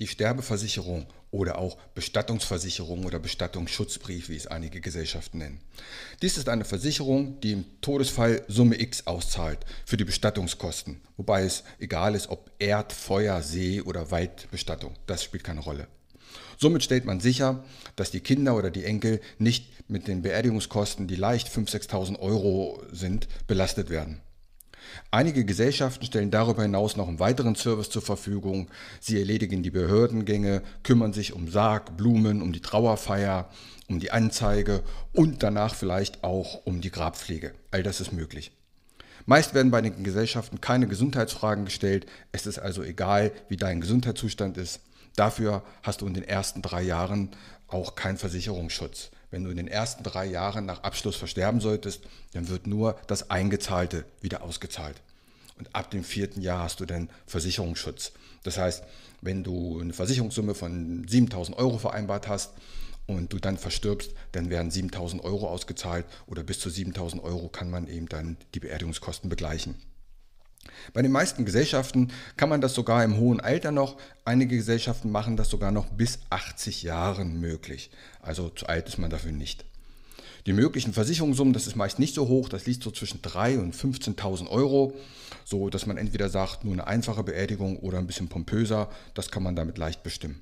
Die Sterbeversicherung oder auch Bestattungsversicherung oder Bestattungsschutzbrief, wie es einige Gesellschaften nennen. Dies ist eine Versicherung, die im Todesfall Summe X auszahlt für die Bestattungskosten, wobei es egal ist, ob Erd-, Feuer-, See- oder Waldbestattung, das spielt keine Rolle. Somit stellt man sicher, dass die Kinder oder die Enkel nicht mit den Beerdigungskosten, die leicht 5.000, 6.000 Euro sind, belastet werden. Einige Gesellschaften stellen darüber hinaus noch einen weiteren Service zur Verfügung. Sie erledigen die Behördengänge, kümmern sich um Sarg, Blumen, um die Trauerfeier, um die Anzeige und danach vielleicht auch um die Grabpflege. All das ist möglich. Meist werden bei den Gesellschaften keine Gesundheitsfragen gestellt. Es ist also egal, wie dein Gesundheitszustand ist. Dafür hast du in den ersten drei Jahren auch keinen Versicherungsschutz. Wenn du in den ersten drei Jahren nach Abschluss versterben solltest, dann wird nur das Eingezahlte wieder ausgezahlt. Und ab dem vierten Jahr hast du dann Versicherungsschutz. Das heißt, wenn du eine Versicherungssumme von 7000 Euro vereinbart hast und du dann verstirbst, dann werden 7000 Euro ausgezahlt oder bis zu 7000 Euro kann man eben dann die Beerdigungskosten begleichen. Bei den meisten Gesellschaften kann man das sogar im hohen Alter noch. Einige Gesellschaften machen das sogar noch bis 80 Jahren möglich. Also zu alt ist man dafür nicht. Die möglichen Versicherungssummen, das ist meist nicht so hoch, das liegt so zwischen 3.000 und 15.000 Euro, so dass man entweder sagt, nur eine einfache Beerdigung oder ein bisschen pompöser, das kann man damit leicht bestimmen.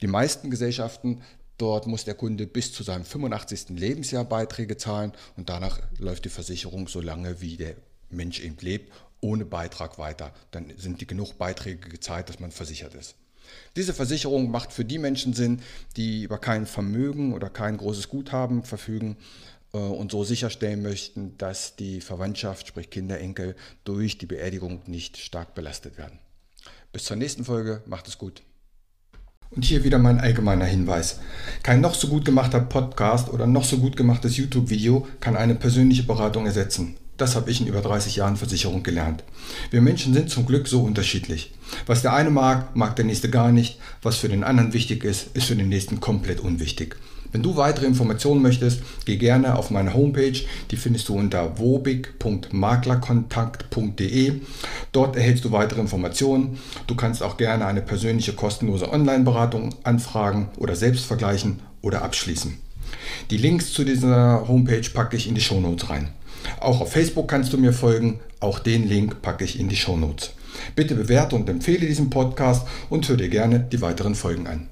Die meisten Gesellschaften, dort muss der Kunde bis zu seinem 85. Lebensjahr Beiträge zahlen und danach läuft die Versicherung so lange, wie der Mensch eben lebt, ohne Beitrag weiter. Dann sind die genug Beiträge gezahlt, dass man versichert ist. Diese Versicherung macht für die Menschen Sinn, die über kein Vermögen oder kein großes Guthaben verfügen äh, und so sicherstellen möchten, dass die Verwandtschaft, sprich Kinder, Enkel, durch die Beerdigung nicht stark belastet werden. Bis zur nächsten Folge, macht es gut. Und hier wieder mein allgemeiner Hinweis. Kein noch so gut gemachter Podcast oder noch so gut gemachtes YouTube-Video kann eine persönliche Beratung ersetzen. Das habe ich in über 30 Jahren Versicherung gelernt. Wir Menschen sind zum Glück so unterschiedlich. Was der eine mag, mag der nächste gar nicht. Was für den anderen wichtig ist, ist für den nächsten komplett unwichtig. Wenn du weitere Informationen möchtest, geh gerne auf meine Homepage. Die findest du unter wobig.maklerkontakt.de. Dort erhältst du weitere Informationen. Du kannst auch gerne eine persönliche kostenlose Online-Beratung anfragen oder selbst vergleichen oder abschließen. Die Links zu dieser Homepage packe ich in die Shownotes rein. Auch auf Facebook kannst du mir folgen. Auch den Link packe ich in die Show Notes. Bitte bewerte und empfehle diesen Podcast und hör dir gerne die weiteren Folgen an.